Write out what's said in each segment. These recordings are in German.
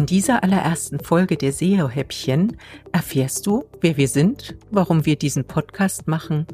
In dieser allerersten Folge der SEO-Häppchen erfährst du, wer wir sind, warum wir diesen Podcast machen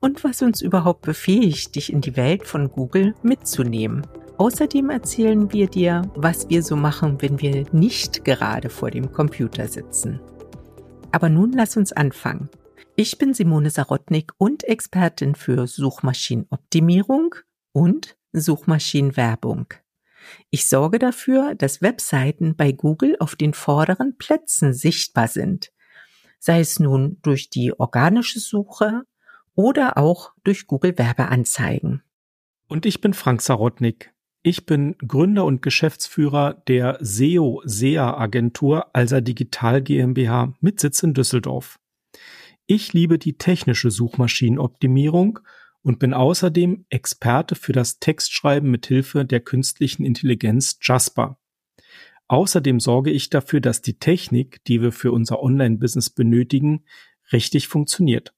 und was uns überhaupt befähigt, dich in die Welt von Google mitzunehmen. Außerdem erzählen wir dir, was wir so machen, wenn wir nicht gerade vor dem Computer sitzen. Aber nun lass uns anfangen. Ich bin Simone Sarotnik und Expertin für Suchmaschinenoptimierung und Suchmaschinenwerbung. Ich sorge dafür, dass Webseiten bei Google auf den vorderen Plätzen sichtbar sind, sei es nun durch die organische Suche oder auch durch Google Werbeanzeigen. Und ich bin Frank Sarotnik. Ich bin Gründer und Geschäftsführer der SEO SEA Agentur Alsa Digital GmbH mit Sitz in Düsseldorf. Ich liebe die technische Suchmaschinenoptimierung und bin außerdem Experte für das Textschreiben mit Hilfe der künstlichen Intelligenz Jasper. Außerdem sorge ich dafür, dass die Technik, die wir für unser Online-Business benötigen, richtig funktioniert.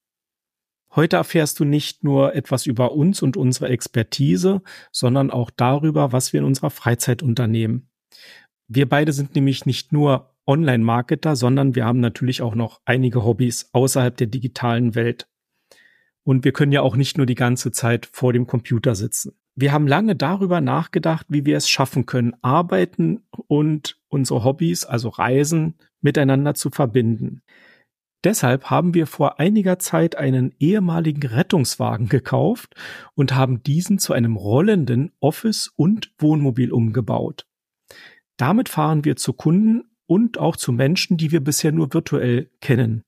Heute erfährst du nicht nur etwas über uns und unsere Expertise, sondern auch darüber, was wir in unserer Freizeit unternehmen. Wir beide sind nämlich nicht nur Online-Marketer, sondern wir haben natürlich auch noch einige Hobbys außerhalb der digitalen Welt. Und wir können ja auch nicht nur die ganze Zeit vor dem Computer sitzen. Wir haben lange darüber nachgedacht, wie wir es schaffen können, Arbeiten und unsere Hobbys, also Reisen, miteinander zu verbinden. Deshalb haben wir vor einiger Zeit einen ehemaligen Rettungswagen gekauft und haben diesen zu einem rollenden Office- und Wohnmobil umgebaut. Damit fahren wir zu Kunden und auch zu Menschen, die wir bisher nur virtuell kennen.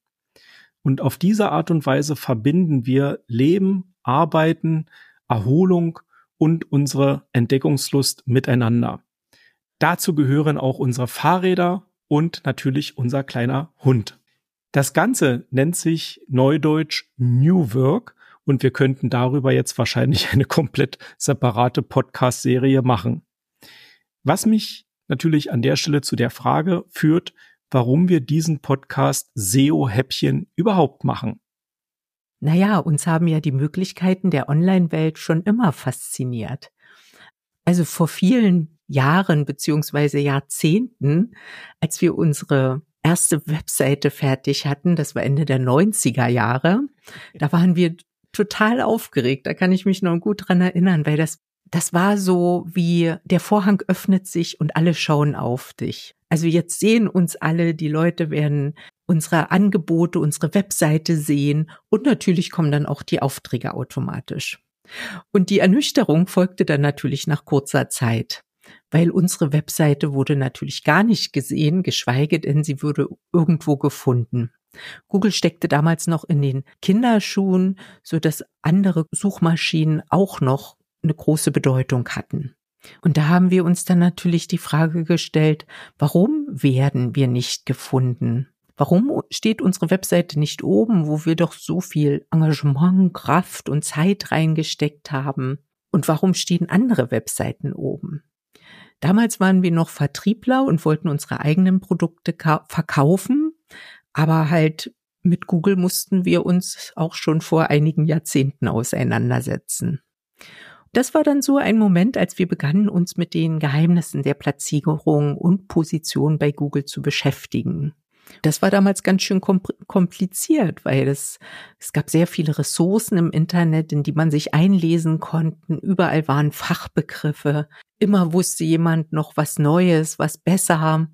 Und auf diese Art und Weise verbinden wir Leben, Arbeiten, Erholung und unsere Entdeckungslust miteinander. Dazu gehören auch unsere Fahrräder und natürlich unser kleiner Hund. Das Ganze nennt sich Neudeutsch New Work und wir könnten darüber jetzt wahrscheinlich eine komplett separate Podcast-Serie machen. Was mich natürlich an der Stelle zu der Frage führt, warum wir diesen Podcast SEO-Häppchen überhaupt machen. Naja, uns haben ja die Möglichkeiten der Online-Welt schon immer fasziniert. Also vor vielen Jahren beziehungsweise Jahrzehnten, als wir unsere erste Webseite fertig hatten, das war Ende der 90er Jahre, da waren wir total aufgeregt. Da kann ich mich noch gut dran erinnern, weil das das war so wie der Vorhang öffnet sich und alle schauen auf dich. Also jetzt sehen uns alle, die Leute werden unsere Angebote, unsere Webseite sehen und natürlich kommen dann auch die Aufträge automatisch. Und die Ernüchterung folgte dann natürlich nach kurzer Zeit, weil unsere Webseite wurde natürlich gar nicht gesehen, geschweige denn sie würde irgendwo gefunden. Google steckte damals noch in den Kinderschuhen, so dass andere Suchmaschinen auch noch eine große Bedeutung hatten. Und da haben wir uns dann natürlich die Frage gestellt, warum werden wir nicht gefunden? Warum steht unsere Webseite nicht oben, wo wir doch so viel Engagement, Kraft und Zeit reingesteckt haben? Und warum stehen andere Webseiten oben? Damals waren wir noch Vertriebler und wollten unsere eigenen Produkte verkaufen, aber halt mit Google mussten wir uns auch schon vor einigen Jahrzehnten auseinandersetzen. Das war dann so ein Moment, als wir begannen, uns mit den Geheimnissen der Platzierung und Position bei Google zu beschäftigen. Das war damals ganz schön kompliziert, weil es, es gab sehr viele Ressourcen im Internet, in die man sich einlesen konnte. Überall waren Fachbegriffe. Immer wusste jemand noch was Neues, was besser.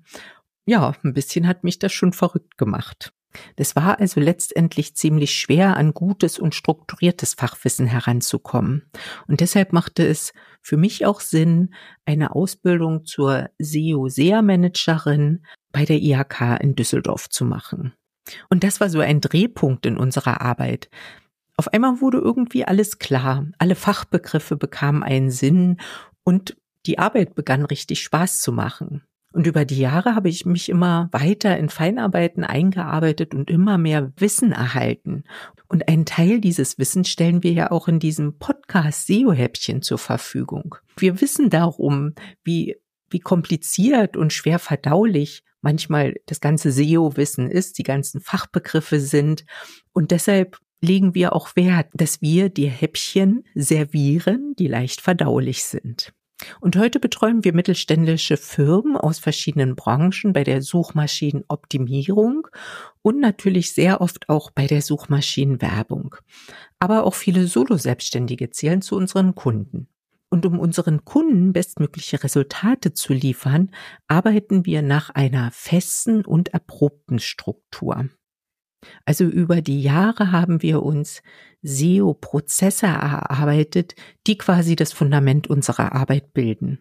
Ja, ein bisschen hat mich das schon verrückt gemacht. Das war also letztendlich ziemlich schwer, an gutes und strukturiertes Fachwissen heranzukommen. Und deshalb machte es für mich auch Sinn, eine Ausbildung zur SEO-SEA-Managerin bei der IHK in Düsseldorf zu machen. Und das war so ein Drehpunkt in unserer Arbeit. Auf einmal wurde irgendwie alles klar. Alle Fachbegriffe bekamen einen Sinn und die Arbeit begann richtig Spaß zu machen. Und über die Jahre habe ich mich immer weiter in Feinarbeiten eingearbeitet und immer mehr Wissen erhalten. Und einen Teil dieses Wissens stellen wir ja auch in diesem Podcast SEO-Häppchen zur Verfügung. Wir wissen darum, wie, wie kompliziert und schwer verdaulich manchmal das ganze SEO-Wissen ist, die ganzen Fachbegriffe sind. Und deshalb legen wir auch Wert, dass wir die Häppchen servieren, die leicht verdaulich sind. Und heute betreuen wir mittelständische Firmen aus verschiedenen Branchen bei der Suchmaschinenoptimierung und natürlich sehr oft auch bei der Suchmaschinenwerbung. Aber auch viele Solo-Selbstständige zählen zu unseren Kunden. Und um unseren Kunden bestmögliche Resultate zu liefern, arbeiten wir nach einer festen und erprobten Struktur. Also über die Jahre haben wir uns SEO-Prozesse erarbeitet, die quasi das Fundament unserer Arbeit bilden.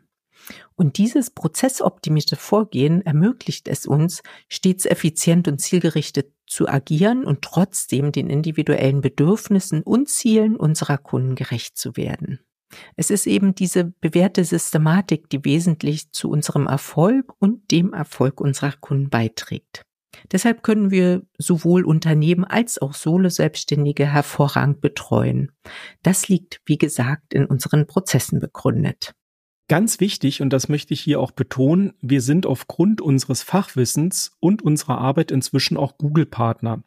Und dieses prozessoptimierte Vorgehen ermöglicht es uns, stets effizient und zielgerichtet zu agieren und trotzdem den individuellen Bedürfnissen und Zielen unserer Kunden gerecht zu werden. Es ist eben diese bewährte Systematik, die wesentlich zu unserem Erfolg und dem Erfolg unserer Kunden beiträgt. Deshalb können wir sowohl Unternehmen als auch Solo-Selbstständige hervorragend betreuen. Das liegt, wie gesagt, in unseren Prozessen begründet. Ganz wichtig, und das möchte ich hier auch betonen, wir sind aufgrund unseres Fachwissens und unserer Arbeit inzwischen auch Google-Partner.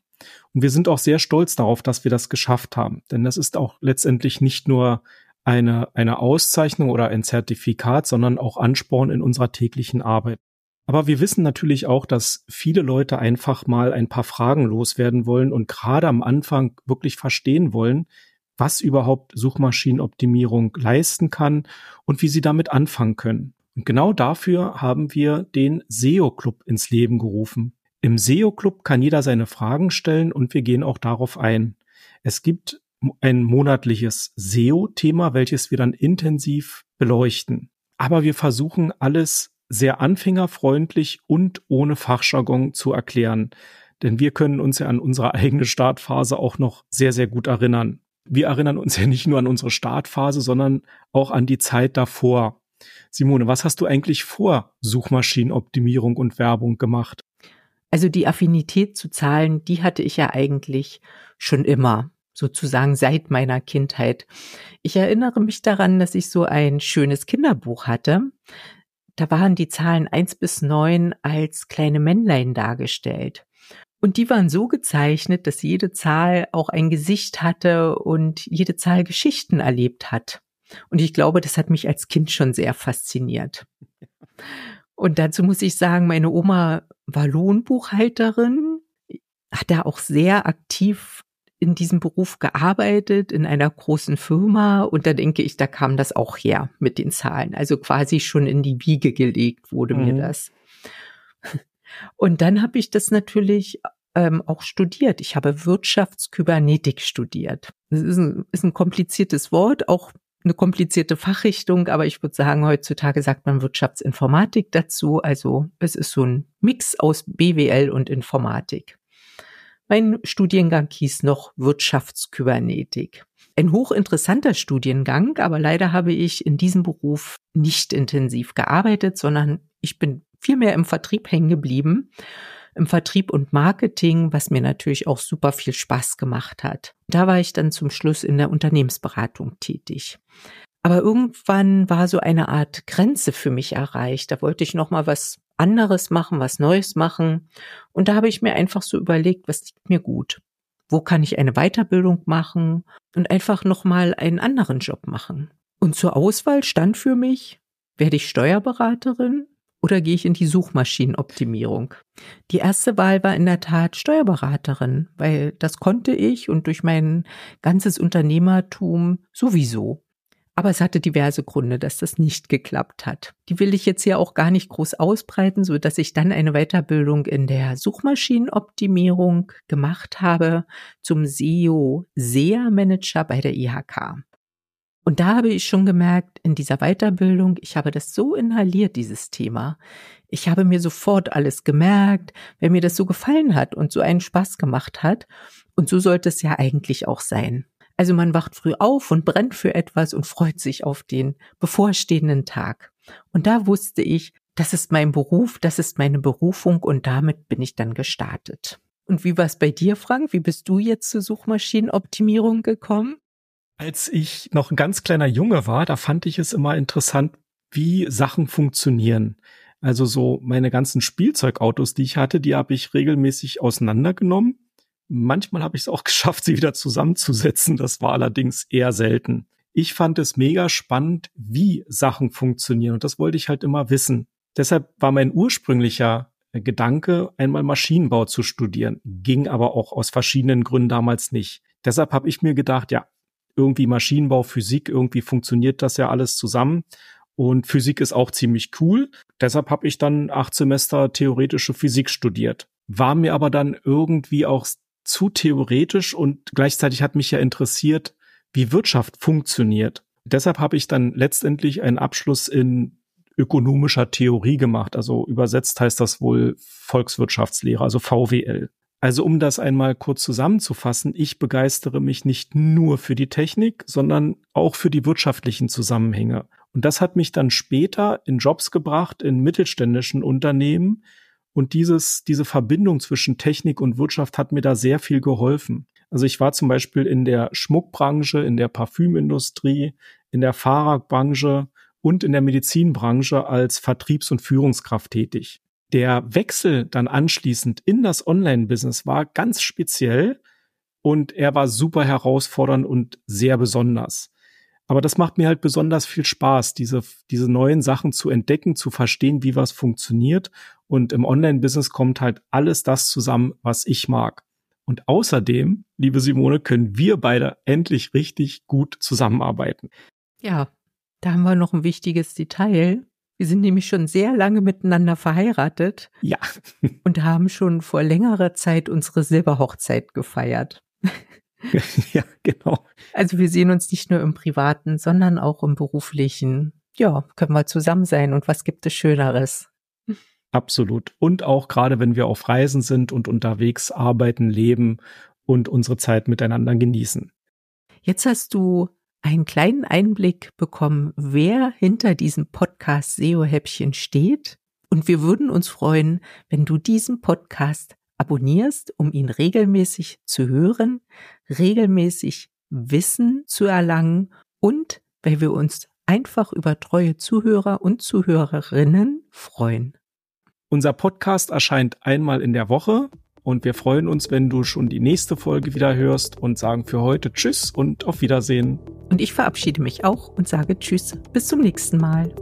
Und wir sind auch sehr stolz darauf, dass wir das geschafft haben. Denn das ist auch letztendlich nicht nur eine, eine Auszeichnung oder ein Zertifikat, sondern auch Ansporn in unserer täglichen Arbeit. Aber wir wissen natürlich auch, dass viele Leute einfach mal ein paar Fragen loswerden wollen und gerade am Anfang wirklich verstehen wollen, was überhaupt Suchmaschinenoptimierung leisten kann und wie sie damit anfangen können. Und genau dafür haben wir den SEO Club ins Leben gerufen. Im SEO Club kann jeder seine Fragen stellen und wir gehen auch darauf ein. Es gibt ein monatliches SEO-Thema, welches wir dann intensiv beleuchten. Aber wir versuchen alles sehr anfängerfreundlich und ohne Fachjargon zu erklären. Denn wir können uns ja an unsere eigene Startphase auch noch sehr, sehr gut erinnern. Wir erinnern uns ja nicht nur an unsere Startphase, sondern auch an die Zeit davor. Simone, was hast du eigentlich vor Suchmaschinenoptimierung und Werbung gemacht? Also die Affinität zu Zahlen, die hatte ich ja eigentlich schon immer, sozusagen seit meiner Kindheit. Ich erinnere mich daran, dass ich so ein schönes Kinderbuch hatte da waren die Zahlen eins bis neun als kleine Männlein dargestellt. Und die waren so gezeichnet, dass jede Zahl auch ein Gesicht hatte und jede Zahl Geschichten erlebt hat. Und ich glaube, das hat mich als Kind schon sehr fasziniert. Und dazu muss ich sagen, meine Oma war Lohnbuchhalterin, hat da auch sehr aktiv in diesem Beruf gearbeitet, in einer großen Firma und da denke ich, da kam das auch her mit den Zahlen. Also quasi schon in die Wiege gelegt wurde mhm. mir das. Und dann habe ich das natürlich ähm, auch studiert. Ich habe Wirtschaftskybernetik studiert. Das ist ein, ist ein kompliziertes Wort, auch eine komplizierte Fachrichtung, aber ich würde sagen, heutzutage sagt man Wirtschaftsinformatik dazu. Also es ist so ein Mix aus BWL und Informatik. Mein Studiengang hieß noch Wirtschaftskybernetik. Ein hochinteressanter Studiengang, aber leider habe ich in diesem Beruf nicht intensiv gearbeitet, sondern ich bin vielmehr im Vertrieb hängen geblieben, im Vertrieb und Marketing, was mir natürlich auch super viel Spaß gemacht hat. Da war ich dann zum Schluss in der Unternehmensberatung tätig. Aber irgendwann war so eine Art Grenze für mich erreicht. Da wollte ich noch mal was anderes machen, was Neues machen. Und da habe ich mir einfach so überlegt, was liegt mir gut? Wo kann ich eine Weiterbildung machen und einfach nochmal einen anderen Job machen? Und zur Auswahl stand für mich, werde ich Steuerberaterin oder gehe ich in die Suchmaschinenoptimierung? Die erste Wahl war in der Tat Steuerberaterin, weil das konnte ich und durch mein ganzes Unternehmertum sowieso. Aber es hatte diverse Gründe, dass das nicht geklappt hat. Die will ich jetzt hier auch gar nicht groß ausbreiten, so dass ich dann eine Weiterbildung in der Suchmaschinenoptimierung gemacht habe zum SEO SEA Manager bei der IHK. Und da habe ich schon gemerkt, in dieser Weiterbildung, ich habe das so inhaliert, dieses Thema. Ich habe mir sofort alles gemerkt, wenn mir das so gefallen hat und so einen Spaß gemacht hat. Und so sollte es ja eigentlich auch sein. Also man wacht früh auf und brennt für etwas und freut sich auf den bevorstehenden Tag. Und da wusste ich, das ist mein Beruf, das ist meine Berufung und damit bin ich dann gestartet. Und wie war es bei dir, Frank? Wie bist du jetzt zur Suchmaschinenoptimierung gekommen? Als ich noch ein ganz kleiner Junge war, da fand ich es immer interessant, wie Sachen funktionieren. Also so meine ganzen Spielzeugautos, die ich hatte, die habe ich regelmäßig auseinandergenommen Manchmal habe ich es auch geschafft, sie wieder zusammenzusetzen. Das war allerdings eher selten. ich fand es mega spannend, wie Sachen funktionieren und das wollte ich halt immer wissen. Deshalb war mein ursprünglicher Gedanke, einmal Maschinenbau zu studieren, ging aber auch aus verschiedenen Gründen damals nicht. Deshalb habe ich mir gedacht, ja, irgendwie Maschinenbau, Physik, irgendwie funktioniert das ja alles zusammen. Und Physik ist auch ziemlich cool. Deshalb habe ich dann acht Semester theoretische Physik studiert. War mir aber dann irgendwie auch zu theoretisch und gleichzeitig hat mich ja interessiert, wie Wirtschaft funktioniert. Deshalb habe ich dann letztendlich einen Abschluss in ökonomischer Theorie gemacht. Also übersetzt heißt das wohl Volkswirtschaftslehre, also VWL. Also um das einmal kurz zusammenzufassen, ich begeistere mich nicht nur für die Technik, sondern auch für die wirtschaftlichen Zusammenhänge. Und das hat mich dann später in Jobs gebracht in mittelständischen Unternehmen. Und dieses, diese Verbindung zwischen Technik und Wirtschaft hat mir da sehr viel geholfen. Also ich war zum Beispiel in der Schmuckbranche, in der Parfümindustrie, in der Fahrradbranche und in der Medizinbranche als Vertriebs- und Führungskraft tätig. Der Wechsel dann anschließend in das Online-Business war ganz speziell und er war super herausfordernd und sehr besonders. Aber das macht mir halt besonders viel Spaß, diese, diese neuen Sachen zu entdecken, zu verstehen, wie was funktioniert. Und im Online-Business kommt halt alles das zusammen, was ich mag. Und außerdem, liebe Simone, können wir beide endlich richtig gut zusammenarbeiten. Ja, da haben wir noch ein wichtiges Detail. Wir sind nämlich schon sehr lange miteinander verheiratet. Ja. und haben schon vor längerer Zeit unsere Silberhochzeit gefeiert. ja, genau. Also wir sehen uns nicht nur im privaten, sondern auch im beruflichen. Ja, können wir zusammen sein und was gibt es Schöneres? Absolut. Und auch gerade wenn wir auf Reisen sind und unterwegs arbeiten, leben und unsere Zeit miteinander genießen. Jetzt hast du einen kleinen Einblick bekommen, wer hinter diesem Podcast SEO-Häppchen steht. Und wir würden uns freuen, wenn du diesen Podcast abonnierst, um ihn regelmäßig zu hören, regelmäßig Wissen zu erlangen und weil wir uns einfach über treue Zuhörer und Zuhörerinnen freuen. Unser Podcast erscheint einmal in der Woche und wir freuen uns, wenn du schon die nächste Folge wieder hörst und sagen für heute Tschüss und auf Wiedersehen. Und ich verabschiede mich auch und sage Tschüss. Bis zum nächsten Mal.